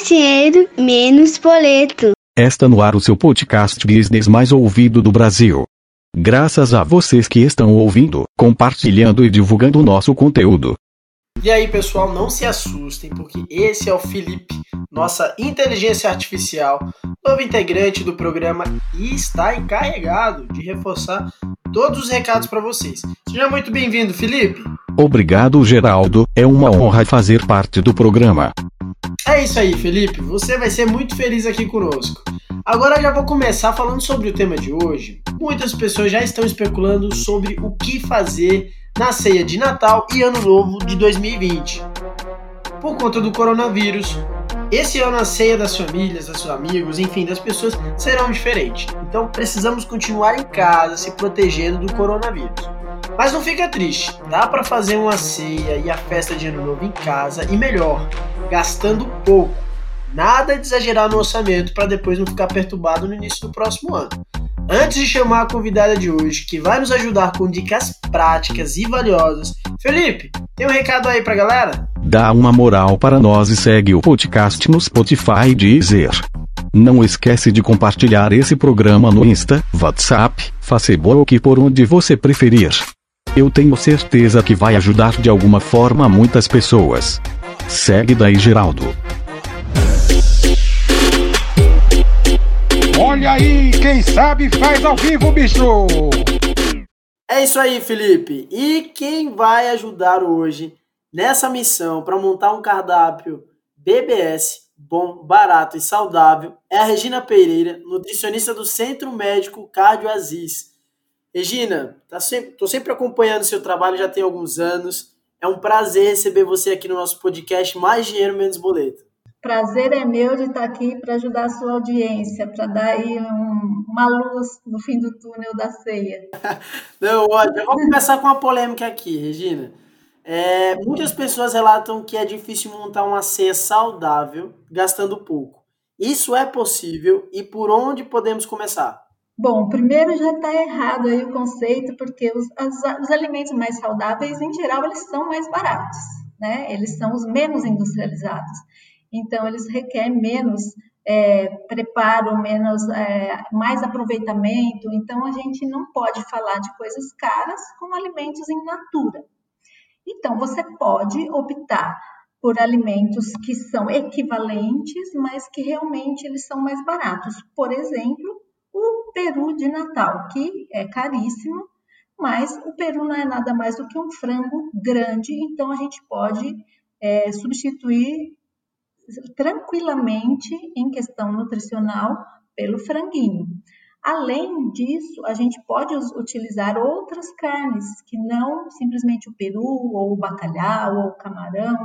Mais dinheiro, menos boleto. Está no ar o seu podcast business mais ouvido do Brasil. Graças a vocês que estão ouvindo, compartilhando e divulgando o nosso conteúdo. E aí, pessoal, não se assustem, porque esse é o Felipe, nossa inteligência artificial, novo integrante do programa e está encarregado de reforçar todos os recados para vocês. Seja muito bem-vindo, Felipe. Obrigado, Geraldo. É uma honra fazer parte do programa. É isso aí, Felipe. Você vai ser muito feliz aqui conosco. Agora já vou começar falando sobre o tema de hoje. Muitas pessoas já estão especulando sobre o que fazer na ceia de Natal e Ano Novo de 2020. Por conta do coronavírus, esse ano a ceia das famílias, dos amigos, enfim, das pessoas serão diferentes. Então precisamos continuar em casa, se protegendo do coronavírus. Mas não fica triste, dá para fazer uma ceia e a festa de Ano Novo em casa e melhor, gastando pouco. Nada de exagerar no orçamento para depois não ficar perturbado no início do próximo ano. Antes de chamar a convidada de hoje, que vai nos ajudar com dicas práticas e valiosas, Felipe, tem um recado aí pra galera? Dá uma moral para nós e segue o podcast no Spotify e Deezer. Não esquece de compartilhar esse programa no Insta, WhatsApp, Facebook por onde você preferir. Eu tenho certeza que vai ajudar de alguma forma muitas pessoas. Segue daí, Geraldo. Olha aí, quem sabe faz ao vivo, bicho! É isso aí, Felipe. E quem vai ajudar hoje nessa missão para montar um cardápio BBS bom, barato e saudável é a Regina Pereira, nutricionista do Centro Médico Cardio Aziz. Regina, tá sempre, tô sempre acompanhando seu trabalho já tem alguns anos. É um prazer receber você aqui no nosso podcast Mais Dinheiro Menos Boleto. Prazer é meu de estar aqui para ajudar a sua audiência, para dar aí um, uma luz no fim do túnel da ceia. Não, olha, eu vou começar com uma polêmica aqui, Regina. É, muitas pessoas relatam que é difícil montar uma ceia saudável gastando pouco. Isso é possível e por onde podemos começar? Bom, primeiro já está errado aí o conceito, porque os, as, os alimentos mais saudáveis, em geral, eles são mais baratos, né? Eles são os menos industrializados. Então, eles requerem menos é, preparo, menos, é, mais aproveitamento. Então, a gente não pode falar de coisas caras como alimentos em natura. Então, você pode optar por alimentos que são equivalentes, mas que realmente eles são mais baratos. Por exemplo, peru de Natal, que é caríssimo, mas o peru não é nada mais do que um frango grande, então a gente pode é, substituir tranquilamente em questão nutricional pelo franguinho. Além disso, a gente pode utilizar outras carnes que não simplesmente o peru ou o bacalhau ou o camarão.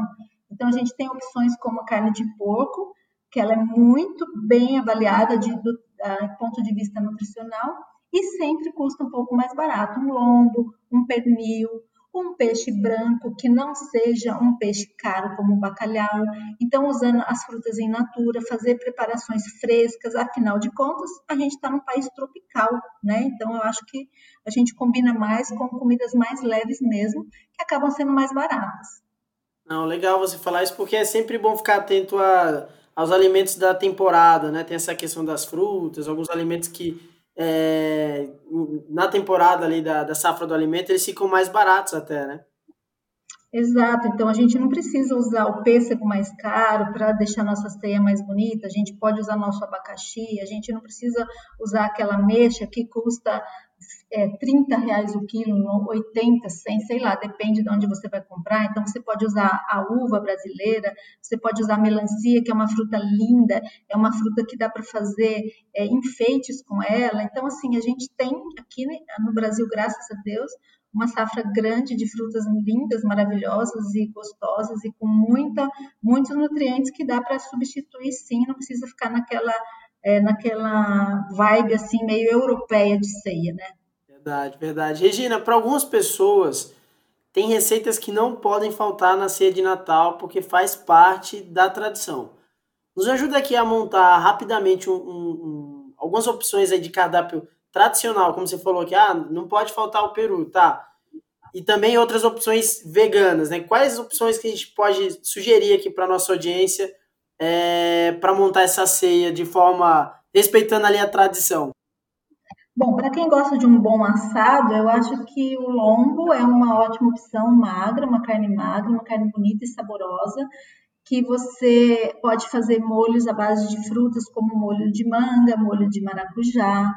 Então a gente tem opções como a carne de porco, que ela é muito bem avaliada de, do uh, ponto de vista nutricional e sempre custa um pouco mais barato. Um lombo, um pernil, um peixe branco que não seja um peixe caro como o bacalhau. Então, usando as frutas em natura, fazer preparações frescas, afinal de contas, a gente está num país tropical, né? Então, eu acho que a gente combina mais com comidas mais leves mesmo, que acabam sendo mais baratas. Não, legal você falar isso, porque é sempre bom ficar atento a, aos alimentos da temporada, né? Tem essa questão das frutas, alguns alimentos que é, na temporada ali da, da safra do alimento, eles ficam mais baratos até, né? Exato, então a gente não precisa usar o pêssego mais caro para deixar nossa ceia mais bonita, a gente pode usar nosso abacaxi, a gente não precisa usar aquela mexa que custa é, 30 reais o quilo, 80, 100, sei lá, depende de onde você vai comprar. Então, você pode usar a uva brasileira, você pode usar a melancia, que é uma fruta linda, é uma fruta que dá para fazer é, enfeites com ela. Então, assim, a gente tem aqui né, no Brasil, graças a Deus, uma safra grande de frutas lindas, maravilhosas e gostosas e com muita, muitos nutrientes que dá para substituir sim, não precisa ficar naquela é, naquela vibe assim meio europeia de ceia, né? Verdade, verdade. Regina, para algumas pessoas tem receitas que não podem faltar na ceia de Natal porque faz parte da tradição. Nos ajuda aqui a montar rapidamente um, um, um, algumas opções aí de cardápio tradicional, como você falou que ah, não pode faltar o peru, tá? E também outras opções veganas, né? Quais opções que a gente pode sugerir aqui para nossa audiência é, para montar essa ceia de forma respeitando ali a tradição? Bom, para quem gosta de um bom assado, eu acho que o lombo é uma ótima opção magra, uma carne magra, uma carne bonita e saborosa, que você pode fazer molhos à base de frutas, como molho de manga, molho de maracujá.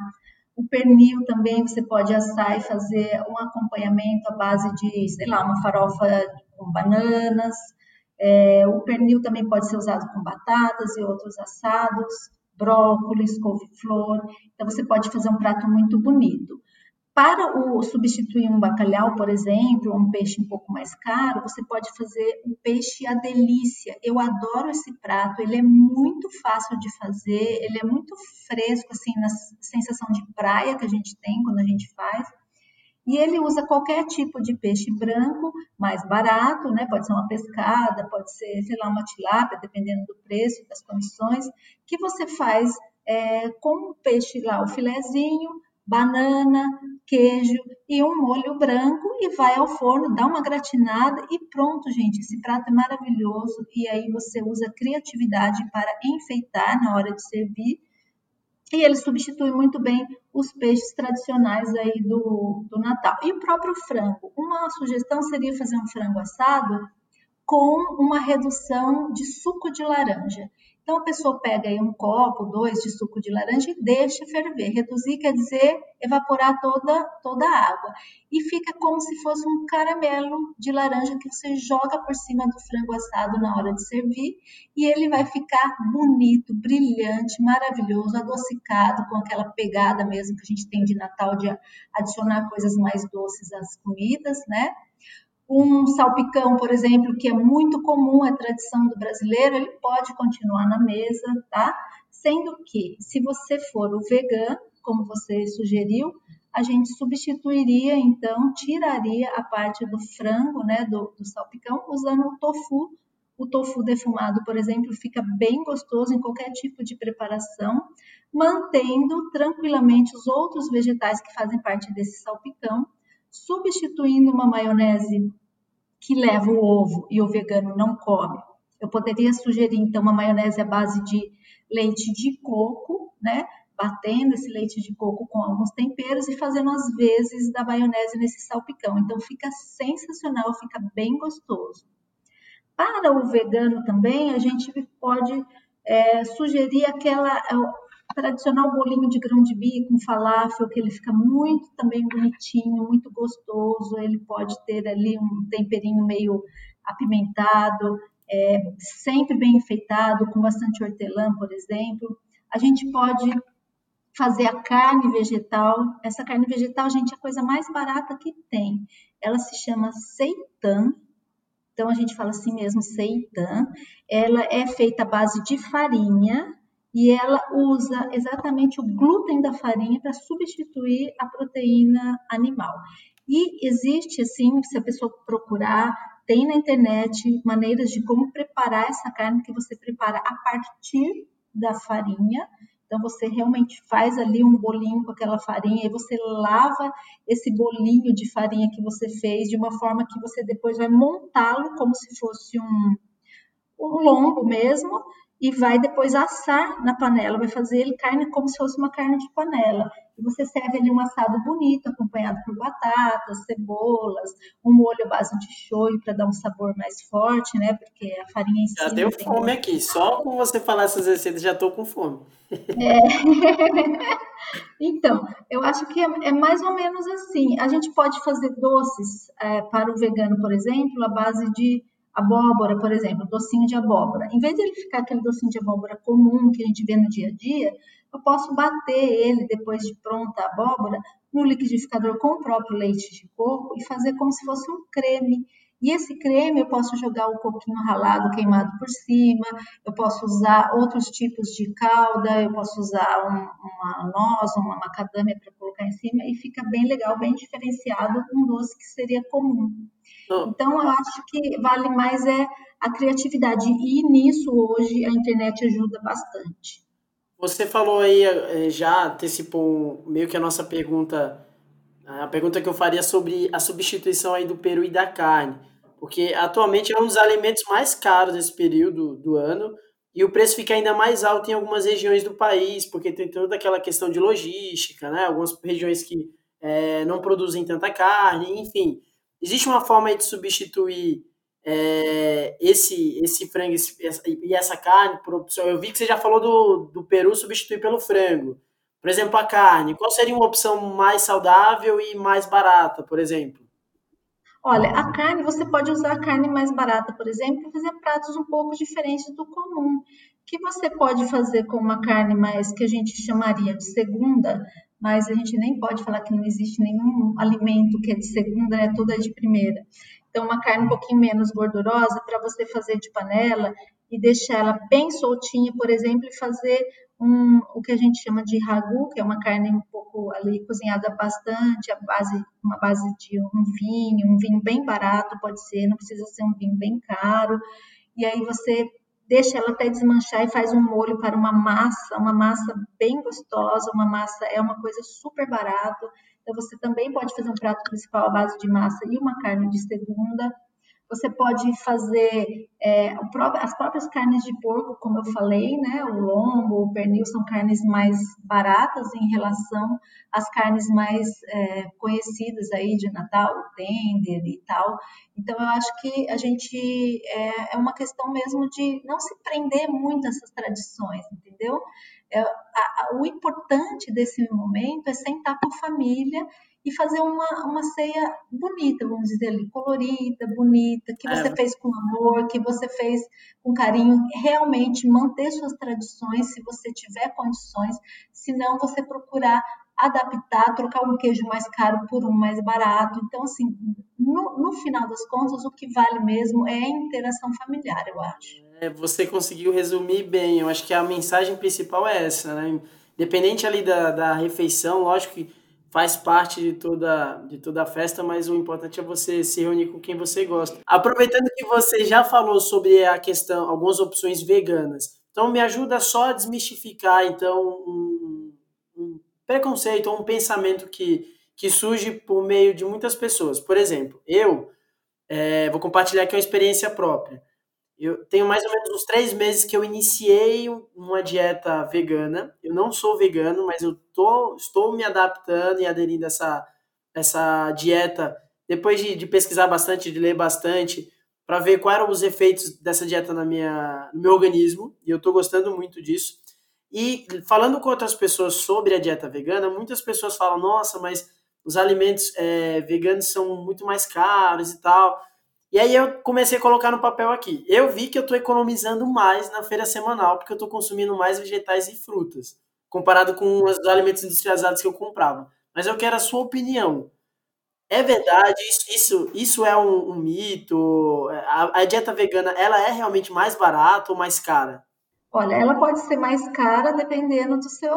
O pernil também você pode assar e fazer um acompanhamento à base de, sei lá, uma farofa com bananas. É, o pernil também pode ser usado com batatas e outros assados brócolis, couve-flor. Então, você pode fazer um prato muito bonito. Para o, substituir um bacalhau, por exemplo, um peixe um pouco mais caro, você pode fazer um peixe à delícia. Eu adoro esse prato, ele é muito fácil de fazer, ele é muito fresco, assim, na sensação de praia que a gente tem quando a gente faz. E ele usa qualquer tipo de peixe branco, mais barato, né? Pode ser uma pescada, pode ser, sei lá, uma tilápia, dependendo do preço, das condições, que você faz é, com o peixe lá, o filezinho, banana, queijo e um molho branco e vai ao forno, dá uma gratinada e pronto, gente. Esse prato é maravilhoso e aí você usa criatividade para enfeitar na hora de servir e ele substitui muito bem os peixes tradicionais aí do, do Natal. E o próprio frango. Uma sugestão seria fazer um frango assado com uma redução de suco de laranja. Então a pessoa pega aí um copo, dois de suco de laranja e deixa ferver. Reduzir quer dizer evaporar toda, toda a água. E fica como se fosse um caramelo de laranja que você joga por cima do frango assado na hora de servir. E ele vai ficar bonito, brilhante, maravilhoso, adocicado, com aquela pegada mesmo que a gente tem de Natal de adicionar coisas mais doces às comidas, né? Um salpicão, por exemplo, que é muito comum, é tradição do brasileiro, ele pode continuar na mesa, tá? Sendo que, se você for o vegano, como você sugeriu, a gente substituiria, então, tiraria a parte do frango, né, do, do salpicão, usando o tofu. O tofu defumado, por exemplo, fica bem gostoso em qualquer tipo de preparação, mantendo tranquilamente os outros vegetais que fazem parte desse salpicão substituindo uma maionese que leva o ovo e o vegano não come. Eu poderia sugerir então uma maionese à base de leite de coco, né? Batendo esse leite de coco com alguns temperos e fazendo as vezes da maionese nesse salpicão. Então fica sensacional, fica bem gostoso. Para o vegano também, a gente pode é, sugerir aquela tradicional bolinho de grão de bico com falafel, que ele fica muito também bonitinho, muito gostoso. Ele pode ter ali um temperinho meio apimentado, é, sempre bem enfeitado, com bastante hortelã, por exemplo. A gente pode fazer a carne vegetal. Essa carne vegetal, gente, é a coisa mais barata que tem. Ela se chama seitan. Então a gente fala assim mesmo, seitan. Ela é feita à base de farinha, e ela usa exatamente o glúten da farinha para substituir a proteína animal. E existe, assim, se a pessoa procurar, tem na internet maneiras de como preparar essa carne que você prepara a partir da farinha. Então você realmente faz ali um bolinho com aquela farinha e você lava esse bolinho de farinha que você fez de uma forma que você depois vai montá-lo como se fosse um, um lombo mesmo e vai depois assar na panela, vai fazer ele carne como se fosse uma carne de panela. E você serve ali um assado bonito, acompanhado por batatas, cebolas, um molho à base de shoyu para dar um sabor mais forte, né? Porque a farinha em si. Já deu fome aqui, só com você falar essas receitas já estou com fome. É. então, eu acho que é, é, mais ou menos assim. A gente pode fazer doces é, para o vegano, por exemplo, à base de abóbora, por exemplo, docinho de abóbora. Em vez de ele ficar aquele docinho de abóbora comum que a gente vê no dia a dia, eu posso bater ele depois de pronta a abóbora no liquidificador com o próprio leite de coco e fazer como se fosse um creme. E esse creme eu posso jogar o coquinho ralado queimado por cima, eu posso usar outros tipos de calda, eu posso usar um, uma noz, uma macadâmia para colocar em cima e fica bem legal, bem diferenciado um doce que seria comum. Então, eu acho que vale mais é a criatividade. E nisso, hoje, a internet ajuda bastante. Você falou aí, eh, já antecipou meio que a nossa pergunta, a pergunta que eu faria sobre a substituição aí do peru e da carne. Porque atualmente é um dos alimentos mais caros desse período do ano. e o preço fica ainda mais alto em algumas regiões do país, porque tem toda aquela questão de logística, né? Algumas regiões que é, não produzem tanta carne, enfim. Existe uma forma de substituir é, esse, esse frango esse, e essa carne por opção? Eu vi que você já falou do, do peru substituir pelo frango. Por exemplo, a carne. Qual seria uma opção mais saudável e mais barata, por exemplo? Olha, a carne, você pode usar a carne mais barata, por exemplo, para fazer pratos um pouco diferentes do comum. Que você pode fazer com uma carne mais que a gente chamaria de segunda, mas a gente nem pode falar que não existe nenhum alimento que é de segunda, é tudo de primeira. Então, uma carne um pouquinho menos gordurosa para você fazer de panela e deixar ela bem soltinha, por exemplo, e fazer um, o que a gente chama de ragu, que é uma carne um pouco ali cozinhada bastante, a base, uma base de um vinho, um vinho bem barato pode ser, não precisa ser um vinho bem caro. E aí você deixa ela até desmanchar e faz um molho para uma massa, uma massa bem gostosa, uma massa é uma coisa super barata. Então você também pode fazer um prato principal à base de massa e uma carne de segunda. Você pode fazer é, as próprias carnes de porco, como eu falei, né? O lombo, o pernil são carnes mais baratas em relação às carnes mais é, conhecidas aí de Natal, o tender e tal. Então eu acho que a gente é, é uma questão mesmo de não se prender muito a essas tradições, entendeu? É, a, a, o importante desse momento é sentar com a família e fazer uma, uma ceia bonita, vamos dizer ali, colorida, bonita, que você é. fez com amor, que você fez com carinho, realmente manter suas tradições, se você tiver condições, se não você procurar adaptar, trocar um queijo mais caro por um mais barato. Então, assim, no, no final das contas, o que vale mesmo é a interação familiar, eu acho. É, você conseguiu resumir bem. Eu acho que a mensagem principal é essa, né? Independente ali da, da refeição, lógico que faz parte de toda, de toda a festa, mas o importante é você se reunir com quem você gosta. Aproveitando que você já falou sobre a questão, algumas opções veganas, então me ajuda só a desmistificar então um, um preconceito ou um pensamento que, que surge por meio de muitas pessoas. Por exemplo, eu é, vou compartilhar aqui uma experiência própria. Eu tenho mais ou menos uns três meses que eu iniciei uma dieta vegana. Eu não sou vegano, mas eu tô, estou me adaptando e aderindo a essa, essa dieta depois de, de pesquisar bastante, de ler bastante, para ver quais eram os efeitos dessa dieta na minha, no meu organismo. E eu estou gostando muito disso. E falando com outras pessoas sobre a dieta vegana, muitas pessoas falam: nossa, mas os alimentos é, veganos são muito mais caros e tal. E aí eu comecei a colocar no papel aqui. Eu vi que eu estou economizando mais na feira semanal, porque eu estou consumindo mais vegetais e frutas, comparado com os alimentos industrializados que eu comprava. Mas eu quero a sua opinião. É verdade? Isso, isso, é um, um mito? A, a, dieta vegana, ela é realmente mais barata ou mais cara? Olha, ela pode ser mais cara dependendo do seu,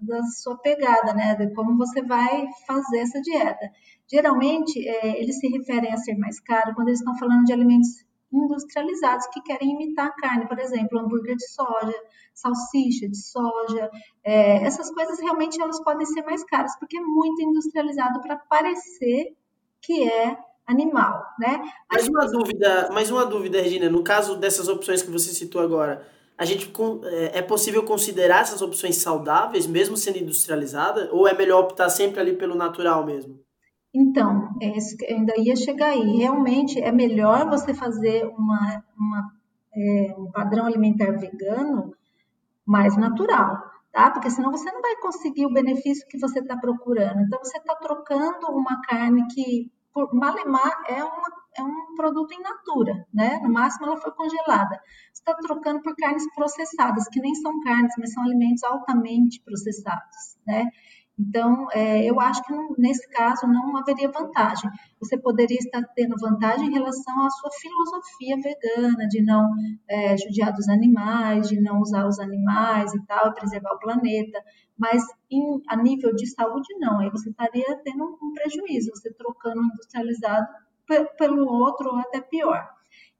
da sua pegada, né? De como você vai fazer essa dieta. Geralmente, é, eles se referem a ser mais caro quando eles estão falando de alimentos industrializados que querem imitar a carne, por exemplo, hambúrguer de soja, salsicha de soja, é, essas coisas realmente elas podem ser mais caras porque é muito industrializado para parecer que é animal, né? Mais uma dúvida, mais uma dúvida, Regina, no caso dessas opções que você citou agora, a gente é, é possível considerar essas opções saudáveis mesmo sendo industrializada ou é melhor optar sempre ali pelo natural mesmo? Então, é eu ainda ia chegar aí. Realmente é melhor você fazer uma, uma é, um padrão alimentar vegano mais natural, tá? Porque senão você não vai conseguir o benefício que você está procurando. Então, você está trocando uma carne que, por malemar, é, uma, é um produto in natura, né? No máximo, ela foi congelada. Você está trocando por carnes processadas, que nem são carnes, mas são alimentos altamente processados, né? Então, é, eu acho que não, nesse caso não haveria vantagem. Você poderia estar tendo vantagem em relação à sua filosofia vegana, de não é, judiar dos animais, de não usar os animais e tal, preservar o planeta. Mas em, a nível de saúde, não. Aí você estaria tendo um prejuízo, você trocando industrializado pelo outro ou até pior.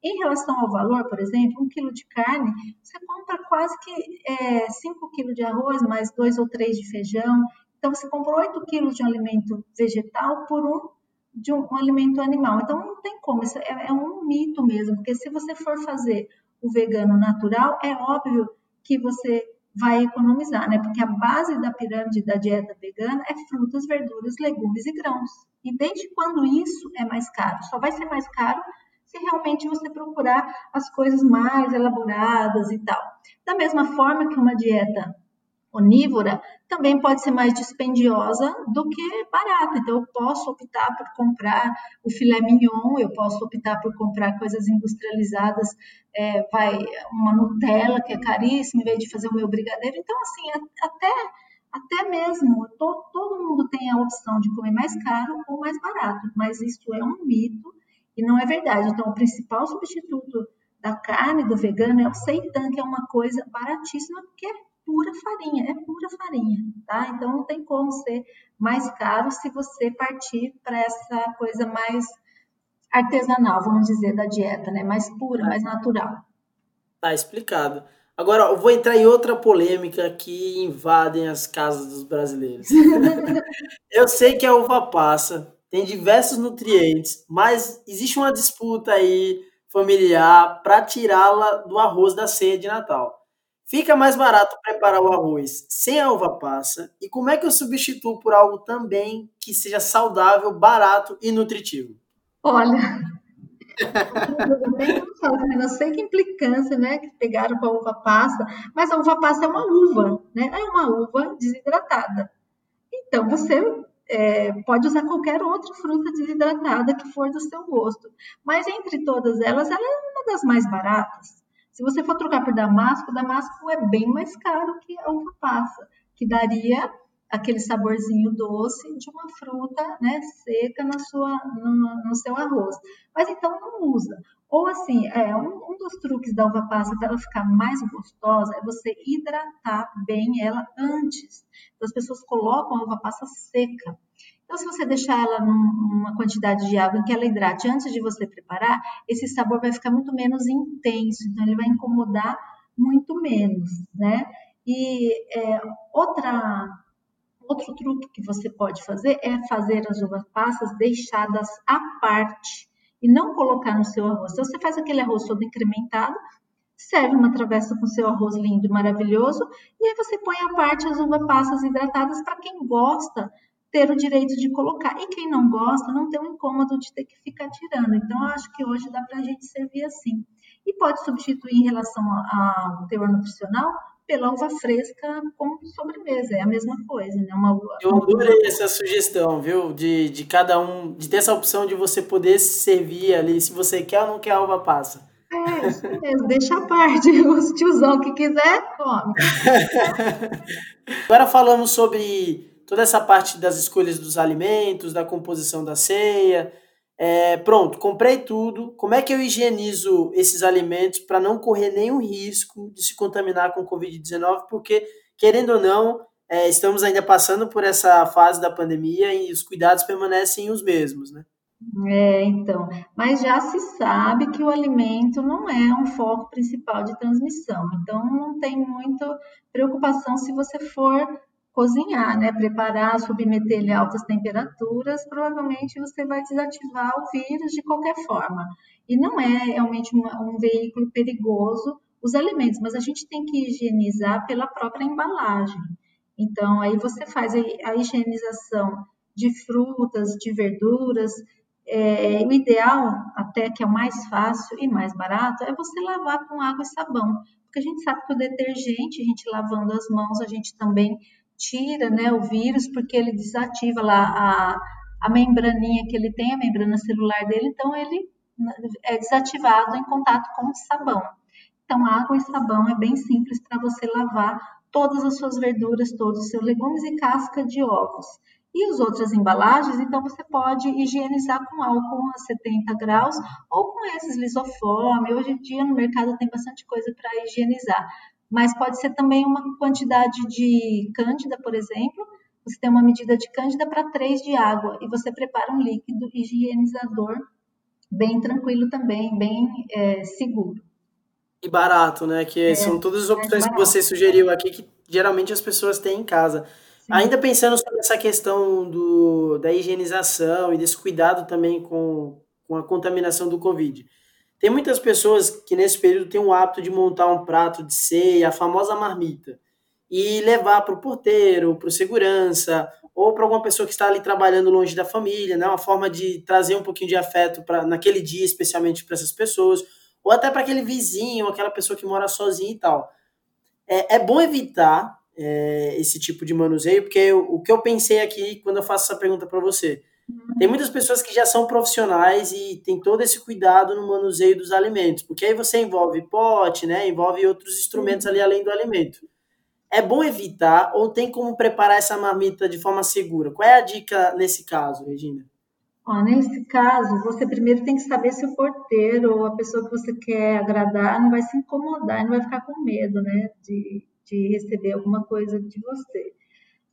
Em relação ao valor, por exemplo, um quilo de carne, você compra quase que é, 5 quilos de arroz, mais dois ou três de feijão, então, você comprou 8 quilos de um alimento vegetal por um de um, um alimento animal. Então, não tem como, isso é, é, um mito mesmo, porque se você for fazer o vegano natural, é óbvio que você vai economizar, né? Porque a base da pirâmide da dieta vegana é frutas, verduras, legumes e grãos. E desde quando isso é mais caro? Só vai ser mais caro se realmente você procurar as coisas mais elaboradas e tal. Da mesma forma que uma dieta onívora também pode ser mais dispendiosa do que barata. Então, eu posso optar por comprar o filé mignon, eu posso optar por comprar coisas industrializadas, é, vai uma Nutella que é caríssima, em vez de fazer o meu brigadeiro. Então, assim, até até mesmo todo, todo mundo tem a opção de comer mais caro ou mais barato, mas isso é um mito e não é verdade. Então, o principal substituto da carne do vegano é o seitan, que é uma coisa baratíssima, porque é pura farinha, é pura farinha, tá? Então não tem como ser mais caro se você partir para essa coisa mais artesanal, vamos dizer, da dieta, né? Mais pura, mais natural. Tá explicado. Agora eu vou entrar em outra polêmica que invadem as casas dos brasileiros. eu sei que a uva passa tem diversos nutrientes, mas existe uma disputa aí familiar para tirá-la do arroz da ceia de Natal. Fica mais barato preparar o arroz sem a uva passa? E como é que eu substituo por algo também que seja saudável, barato e nutritivo? Olha, eu não sei que implicância, né, que pegaram com a uva passa, mas a uva passa é uma uva, né? É uma uva desidratada. Então, você é, pode usar qualquer outra fruta desidratada que for do seu gosto. Mas entre todas elas, ela é uma das mais baratas. Se você for trocar por damasco, damasco é bem mais caro que a uva passa, que daria aquele saborzinho doce de uma fruta né, seca na sua, no, no, seu arroz. Mas então não usa. Ou assim, é, um, um dos truques da uva passa para ela ficar mais gostosa é você hidratar bem ela antes. Então, as pessoas colocam a uva passa seca. Então, se você deixar ela numa quantidade de água em que ela hidrate antes de você preparar, esse sabor vai ficar muito menos intenso, então ele vai incomodar muito menos, né? E é, outra, outro truque que você pode fazer é fazer as uvas passas deixadas à parte e não colocar no seu arroz. Então, você faz aquele arroz todo incrementado, serve uma travessa com seu arroz lindo e maravilhoso, e aí você põe à parte as uvas passas hidratadas para quem gosta ter o direito de colocar. E quem não gosta, não tem o incômodo de ter que ficar tirando. Então, eu acho que hoje dá para a gente servir assim. E pode substituir em relação ao teor nutricional pela uva fresca como sobremesa, é a mesma coisa, né? Uma uva... Eu adorei essa sugestão, viu? De, de cada um, de ter essa opção de você poder servir ali, se você quer ou não quer a uva passa. É, isso mesmo, deixa a parte, os tiozão que quiser, come. Agora falamos sobre toda essa parte das escolhas dos alimentos, da composição da ceia. É, pronto, comprei tudo. Como é que eu higienizo esses alimentos para não correr nenhum risco de se contaminar com Covid-19? Porque, querendo ou não, é, estamos ainda passando por essa fase da pandemia e os cuidados permanecem os mesmos, né? É, então, mas já se sabe que o alimento não é um foco principal de transmissão, então não tem muita preocupação se você for cozinhar, né? Preparar, submeter ele a altas temperaturas, provavelmente você vai desativar o vírus de qualquer forma. E não é realmente um, veículo perigoso os alimentos, mas a gente tem que higienizar pela própria embalagem. Então, aí você faz a higienização de frutas, de verduras. É, o ideal, até que é o mais fácil e mais barato, é você lavar com água e sabão. Porque a gente sabe que o detergente, a gente lavando as mãos, a gente também tira né, o vírus, porque ele desativa lá a, a membraninha que ele tem, a membrana celular dele, então ele é desativado em contato com sabão. Então, água e sabão é bem simples para você lavar todas as suas verduras, todos os seus legumes e casca de ovos. E as outras embalagens, então você pode higienizar com álcool a 70 graus ou com esses lisoforme. Hoje em dia no mercado tem bastante coisa para higienizar mas pode ser também uma quantidade de cândida, por exemplo. Você tem uma medida de cândida para 3 de água e você prepara um líquido higienizador bem tranquilo também, bem é, seguro. E barato, né? Que é, são todas as opções que você sugeriu aqui que geralmente as pessoas têm em casa. Sim. Ainda pensando sobre essa questão do, da higienização e desse cuidado também com, com a contaminação do Covid. Tem muitas pessoas que nesse período têm o hábito de montar um prato de ceia, a famosa marmita, e levar para o porteiro, para o segurança, ou para alguma pessoa que está ali trabalhando longe da família, né? Uma forma de trazer um pouquinho de afeto para naquele dia, especialmente para essas pessoas, ou até para aquele vizinho, aquela pessoa que mora sozinha e tal. É, é bom evitar é, esse tipo de manuseio, porque eu, o que eu pensei aqui quando eu faço essa pergunta para você tem muitas pessoas que já são profissionais e tem todo esse cuidado no manuseio dos alimentos, porque aí você envolve pote, né? Envolve outros instrumentos ali além do alimento. É bom evitar ou tem como preparar essa marmita de forma segura? Qual é a dica nesse caso, Regina? Ó, nesse caso, você primeiro tem que saber se o porteiro ou a pessoa que você quer agradar não vai se incomodar, não vai ficar com medo, né, de, de receber alguma coisa de você.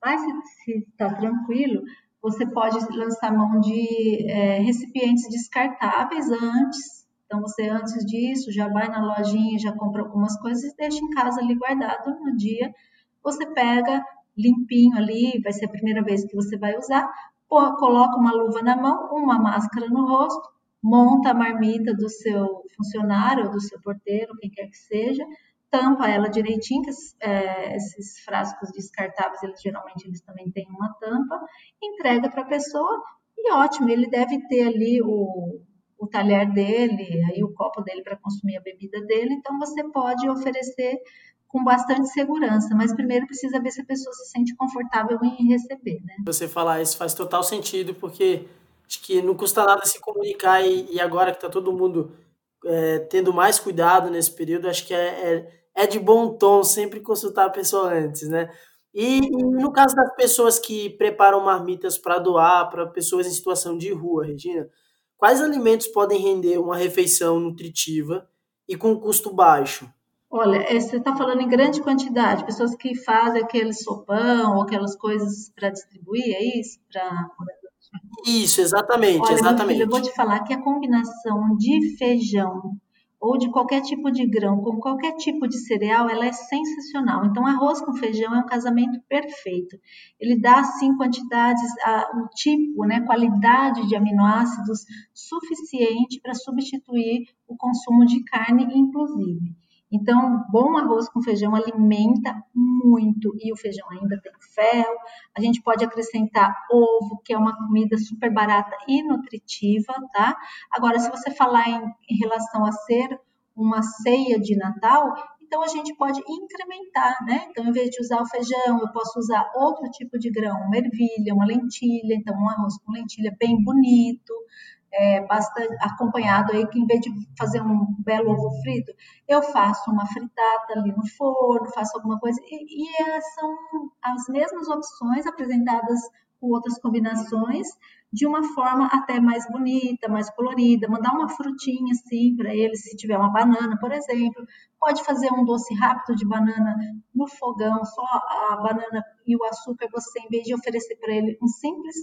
Mas se está tranquilo, você pode lançar mão de é, recipientes descartáveis antes. Então, você antes disso já vai na lojinha, já compra algumas coisas e deixa em casa ali guardado no dia. Você pega limpinho ali, vai ser a primeira vez que você vai usar, coloca uma luva na mão, uma máscara no rosto, monta a marmita do seu funcionário, do seu porteiro, quem quer que seja, tampa ela direitinho, que é, esses frascos descartáveis, eles geralmente eles também têm uma tampa, entrega para a pessoa e ótimo, ele deve ter ali o, o talher dele, aí o copo dele para consumir a bebida dele, então você pode oferecer com bastante segurança, mas primeiro precisa ver se a pessoa se sente confortável em receber, né? Você falar isso faz total sentido, porque acho que não custa nada se comunicar e, e agora que está todo mundo é, tendo mais cuidado nesse período, acho que é, é é de bom tom sempre consultar a pessoa antes, né? E, no caso das pessoas que preparam marmitas para doar para pessoas em situação de rua, Regina, quais alimentos podem render uma refeição nutritiva e com custo baixo? Olha, é, você está falando em grande quantidade, pessoas que fazem aquele sopão ou aquelas coisas para distribuir, é isso? Pra... Isso, exatamente, Olha, exatamente. Filho, eu vou te falar que a combinação de feijão ou de qualquer tipo de grão, com qualquer tipo de cereal, ela é sensacional. Então, arroz com feijão é um casamento perfeito. Ele dá, assim, quantidades, o tipo, né, qualidade de aminoácidos suficiente para substituir o consumo de carne, inclusive. Então, bom arroz com feijão alimenta muito e o feijão ainda tem ferro. A gente pode acrescentar ovo, que é uma comida super barata e nutritiva, tá? Agora, se você falar em, em relação a ser uma ceia de Natal, então a gente pode incrementar, né? Então, em vez de usar o feijão, eu posso usar outro tipo de grão, uma ervilha, uma lentilha, então um arroz com lentilha bem bonito, é, bastante acompanhado aí que em vez de fazer um belo ovo frito, eu faço uma fritada ali no forno, faço alguma coisa e, e é, são as mesmas opções apresentadas com outras combinações de uma forma até mais bonita, mais colorida, mandar uma frutinha assim para ele, se tiver uma banana, por exemplo, pode fazer um doce rápido de banana no fogão, só a banana e o açúcar, você em vez de oferecer para ele um simples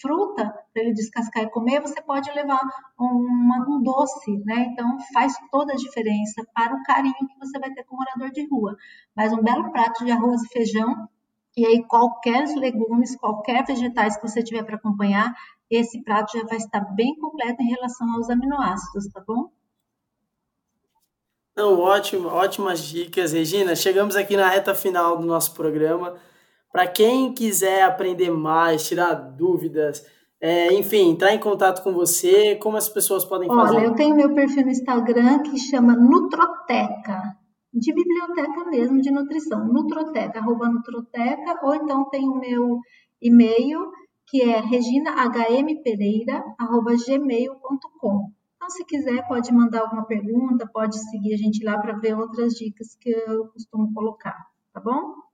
fruta para ele descascar e comer, você pode levar uma, um doce, né? Então faz toda a diferença para o carinho que você vai ter com o morador de rua. Mas um belo prato de arroz e feijão e aí qualquer legumes, qualquer vegetais que você tiver para acompanhar, esse prato já vai estar bem completo em relação aos aminoácidos, tá bom? Não, ótimo, ótimas dicas, Regina. Chegamos aqui na reta final do nosso programa. Para quem quiser aprender mais, tirar dúvidas, é, enfim, entrar em contato com você, como as pessoas podem fazer? Olha, eu tenho meu perfil no Instagram que chama Nutroteca, de biblioteca mesmo, de nutrição, Nutroteca, arroba Nutroteca, ou então tem o meu e-mail, que é reginahmpereira.gmail.com. Então, se quiser, pode mandar alguma pergunta, pode seguir a gente lá para ver outras dicas que eu costumo colocar, tá bom?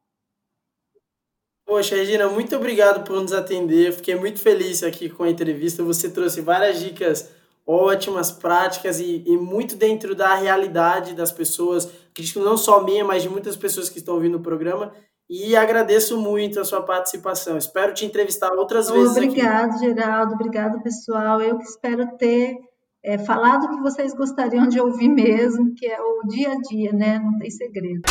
Poxa, Regina, muito obrigado por nos atender. Fiquei muito feliz aqui com a entrevista. Você trouxe várias dicas ótimas, práticas e, e muito dentro da realidade das pessoas. Acredito não só minha, mas de muitas pessoas que estão ouvindo o programa. E agradeço muito a sua participação. Espero te entrevistar outras vezes. Obrigado, aqui. Geraldo. Obrigado, pessoal. Eu que espero ter é, falado o que vocês gostariam de ouvir mesmo, que é o dia a dia, né? Não tem segredo.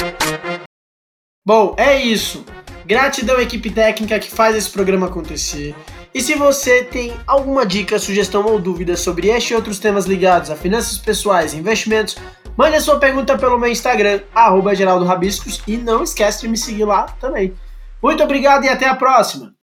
Bom, é isso. Gratidão à equipe técnica que faz esse programa acontecer. E se você tem alguma dica, sugestão ou dúvida sobre este e outros temas ligados a finanças pessoais e investimentos, mande a sua pergunta pelo meu Instagram, arroba Rabiscos, e não esquece de me seguir lá também. Muito obrigado e até a próxima!